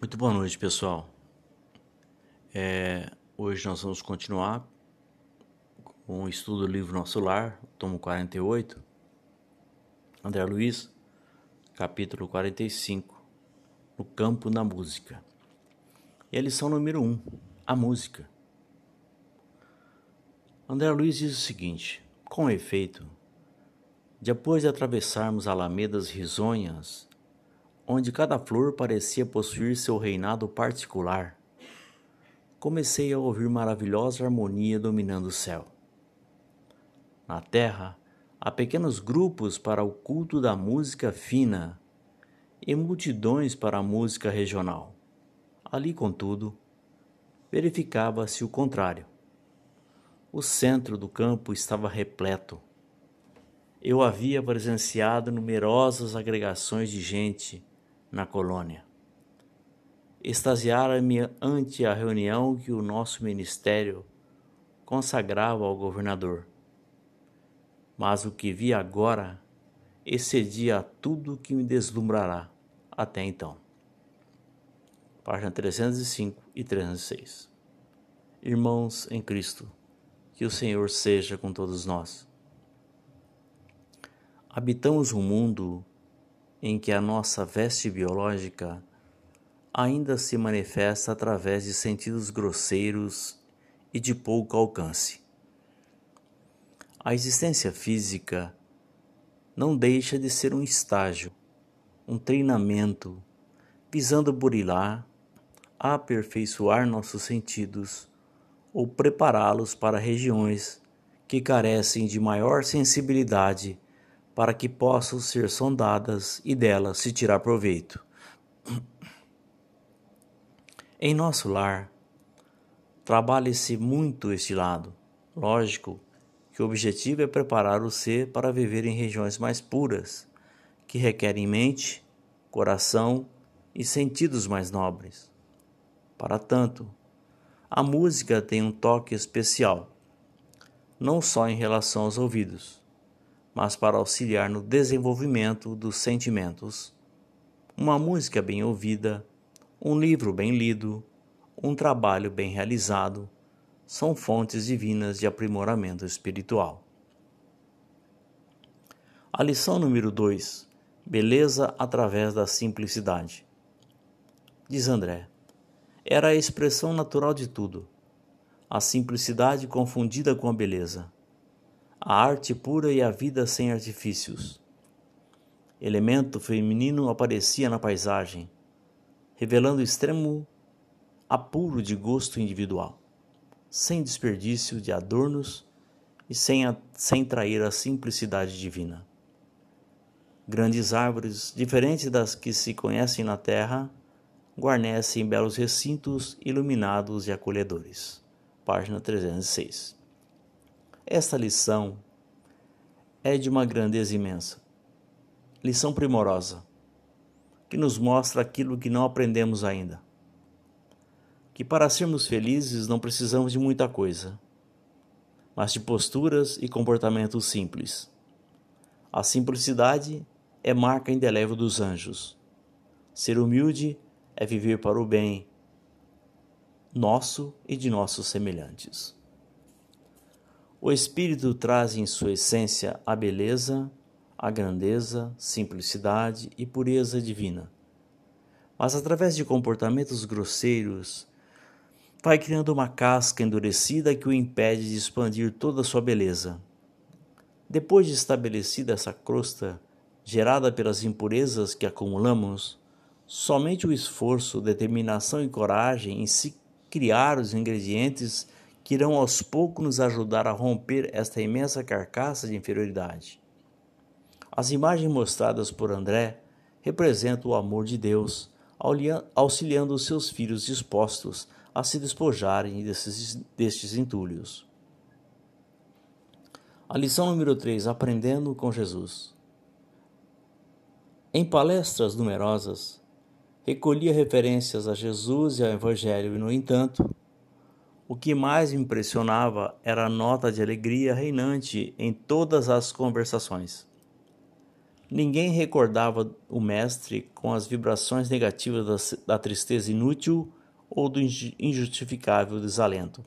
Muito boa noite, pessoal. É, hoje nós vamos continuar com o estudo do livro Nosso Lar, tomo 48, André Luiz, capítulo 45, No Campo da Música. E a lição número 1, a música. André Luiz diz o seguinte: com efeito, depois de atravessarmos alamedas risonhas, onde cada flor parecia possuir seu reinado particular, comecei a ouvir maravilhosa harmonia dominando o céu. Na terra, há pequenos grupos para o culto da música fina e multidões para a música regional. Ali, contudo, verificava-se o contrário. O centro do campo estava repleto. Eu havia presenciado numerosas agregações de gente na colônia. Extasiara-me ante a reunião que o nosso ministério consagrava ao governador. Mas o que vi agora excedia a tudo que me deslumbrará até então. Página 305 e 306. Irmãos em Cristo, que o Senhor seja com todos nós. Habitamos um mundo em que a nossa veste biológica ainda se manifesta através de sentidos grosseiros e de pouco alcance. A existência física não deixa de ser um estágio, um treinamento visando burilar, aperfeiçoar nossos sentidos ou prepará-los para regiões que carecem de maior sensibilidade para que possam ser sondadas e delas se tirar proveito. Em nosso lar, trabalha-se muito este lado. Lógico que o objetivo é preparar o ser para viver em regiões mais puras, que requerem mente, coração e sentidos mais nobres. Para tanto, a música tem um toque especial, não só em relação aos ouvidos, mas para auxiliar no desenvolvimento dos sentimentos. Uma música bem ouvida, um livro bem lido, um trabalho bem realizado são fontes divinas de aprimoramento espiritual. A lição número 2: Beleza através da simplicidade. Diz André: Era a expressão natural de tudo, a simplicidade confundida com a beleza a arte pura e a vida sem artifícios. Elemento feminino aparecia na paisagem, revelando extremo apuro de gosto individual, sem desperdício de adornos e sem, a, sem trair a simplicidade divina. Grandes árvores, diferentes das que se conhecem na terra, guarnecem belos recintos iluminados e acolhedores. Página 306. Esta lição é de uma grandeza imensa. Lição primorosa, que nos mostra aquilo que não aprendemos ainda. Que para sermos felizes não precisamos de muita coisa, mas de posturas e comportamentos simples. A simplicidade é marca indelével dos anjos. Ser humilde é viver para o bem nosso e de nossos semelhantes. O Espírito traz em sua essência a beleza, a grandeza, simplicidade e pureza divina. Mas através de comportamentos grosseiros, vai criando uma casca endurecida que o impede de expandir toda a sua beleza. Depois de estabelecida essa crosta, gerada pelas impurezas que acumulamos, somente o esforço, determinação e coragem em se criar os ingredientes que irão aos poucos nos ajudar a romper esta imensa carcaça de inferioridade. As imagens mostradas por André representam o amor de Deus, auxiliando os seus filhos dispostos a se despojarem desses, destes entulhos. A lição número 3: Aprendendo com Jesus. Em palestras numerosas, recolhia referências a Jesus e ao Evangelho, e, no entanto, o que mais me impressionava era a nota de alegria reinante em todas as conversações. Ninguém recordava o mestre com as vibrações negativas da, da tristeza inútil ou do injustificável desalento.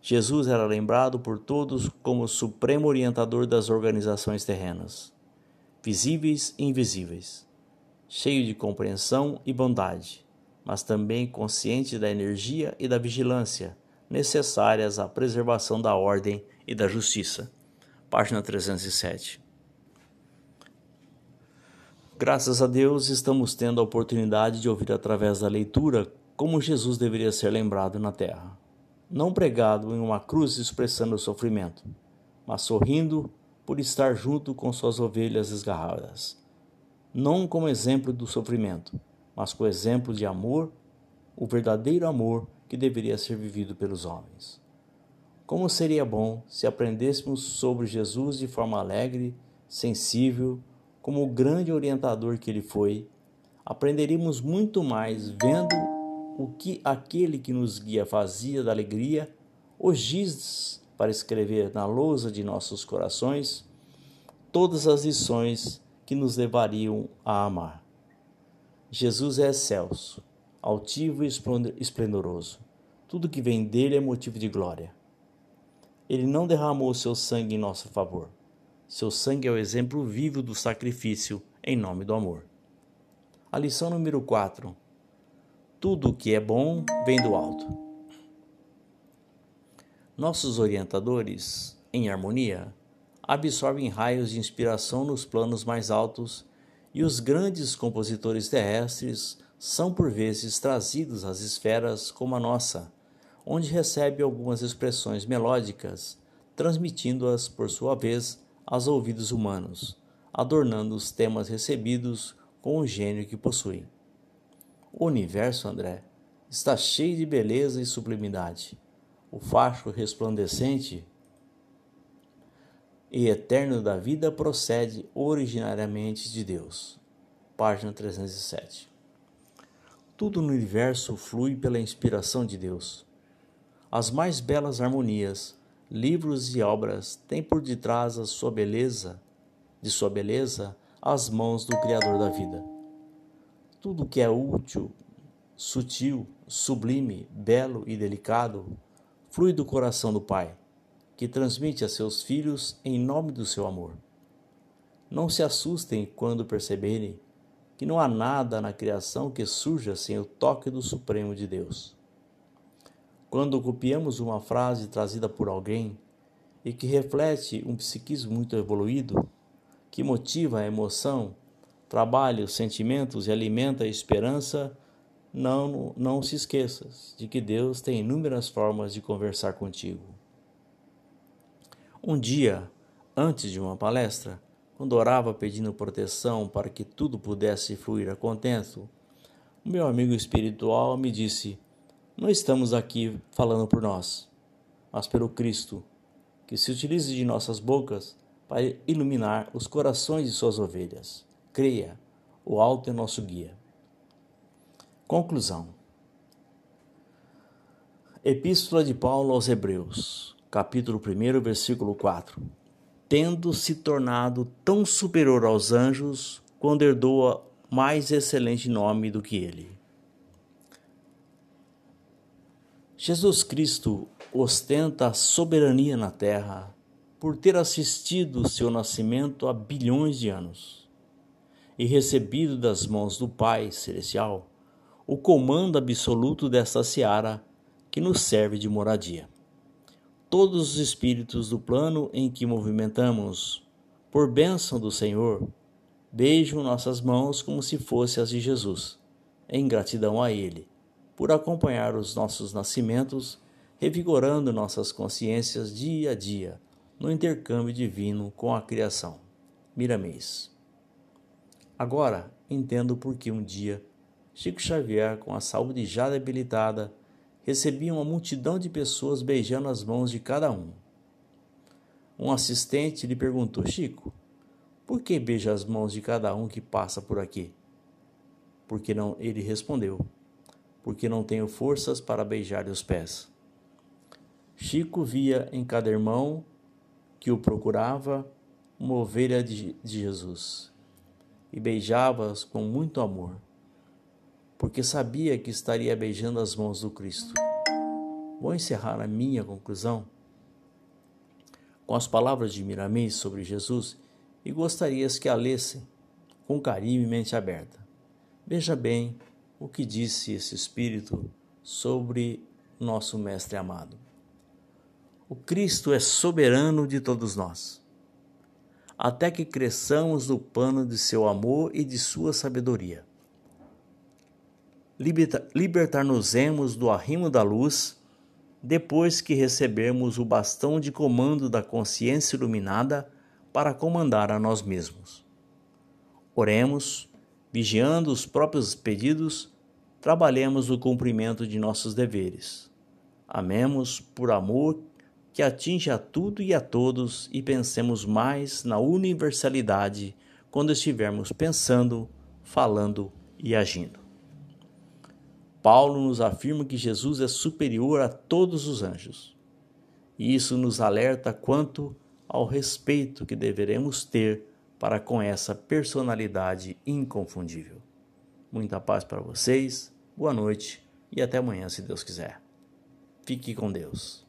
Jesus era lembrado por todos como o supremo orientador das organizações terrenas, visíveis e invisíveis, cheio de compreensão e bondade, mas também consciente da energia e da vigilância necessárias à preservação da ordem e da justiça. Página 307. Graças a Deus, estamos tendo a oportunidade de ouvir através da leitura como Jesus deveria ser lembrado na terra. Não pregado em uma cruz expressando o sofrimento, mas sorrindo por estar junto com suas ovelhas esgarradas. Não como exemplo do sofrimento, mas com exemplo de amor, o verdadeiro amor que deveria ser vivido pelos homens. Como seria bom se aprendêssemos sobre Jesus de forma alegre, sensível, como o grande orientador que ele foi, aprenderíamos muito mais vendo o que aquele que nos guia fazia da alegria, os giz para escrever na lousa de nossos corações todas as lições que nos levariam a amar. Jesus é excelso, altivo e esplendoroso. Tudo que vem dele é motivo de glória. Ele não derramou seu sangue em nosso favor. Seu sangue é o exemplo vivo do sacrifício em nome do amor. A lição número 4 tudo o que é bom vem do alto. Nossos orientadores, em harmonia, absorvem raios de inspiração nos planos mais altos e os grandes compositores terrestres são por vezes trazidos às esferas como a nossa, onde recebe algumas expressões melódicas, transmitindo-as por sua vez aos ouvidos humanos, adornando os temas recebidos com o gênio que possuem. O universo, André, está cheio de beleza e sublimidade. O facho resplandecente e eterno da vida procede originariamente de Deus. Página 307. Tudo no universo flui pela inspiração de Deus. As mais belas harmonias, livros e obras têm por detrás a sua beleza, de sua beleza, as mãos do Criador da vida. Tudo que é útil, sutil, sublime, belo e delicado flui do coração do Pai, que transmite a seus filhos em nome do seu amor. Não se assustem quando perceberem que não há nada na criação que surja sem o toque do Supremo de Deus. Quando copiamos uma frase trazida por alguém e que reflete um psiquismo muito evoluído, que motiva a emoção trabalha os sentimentos e alimenta a esperança, não, não se esqueças de que Deus tem inúmeras formas de conversar contigo. Um dia, antes de uma palestra, quando orava pedindo proteção para que tudo pudesse fluir a contento, o meu amigo espiritual me disse: Não estamos aqui falando por nós, mas pelo Cristo, que se utilize de nossas bocas para iluminar os corações de suas ovelhas. Creia, o alto é nosso guia. Conclusão. Epístola de Paulo aos Hebreus, capítulo 1, versículo 4. Tendo se tornado tão superior aos anjos, quando herdou mais excelente nome do que ele. Jesus Cristo ostenta a soberania na terra por ter assistido seu nascimento há bilhões de anos e recebido das mãos do Pai Celestial o comando absoluto desta seara que nos serve de moradia. Todos os espíritos do plano em que movimentamos, por bênção do Senhor, beijam nossas mãos como se fossem as de Jesus, em gratidão a Ele, por acompanhar os nossos nascimentos, revigorando nossas consciências dia a dia no intercâmbio divino com a criação. Miramês. Agora entendo por que um dia Chico Xavier, com a saúde já debilitada, recebia uma multidão de pessoas beijando as mãos de cada um. Um assistente lhe perguntou: Chico, por que beija as mãos de cada um que passa por aqui? Porque não, ele respondeu: Porque não tenho forças para beijar os pés. Chico via em cada irmão que o procurava uma ovelha de, de Jesus e beijava-as com muito amor, porque sabia que estaria beijando as mãos do Cristo. Vou encerrar a minha conclusão com as palavras de Miramês sobre Jesus e gostarias que a lessem com carinho e mente aberta. Veja bem o que disse esse Espírito sobre nosso Mestre amado. O Cristo é soberano de todos nós, até que cresçamos no pano de seu amor e de sua sabedoria. Libertar-nos-emos do arrimo da luz depois que recebermos o bastão de comando da consciência iluminada para comandar a nós mesmos. Oremos, vigiando os próprios pedidos, trabalhemos no cumprimento de nossos deveres. Amemos por amor que atinge a tudo e a todos e pensemos mais na universalidade quando estivermos pensando, falando e agindo. Paulo nos afirma que Jesus é superior a todos os anjos. E isso nos alerta quanto ao respeito que deveremos ter para com essa personalidade inconfundível. Muita paz para vocês, boa noite e até amanhã, se Deus quiser. Fique com Deus.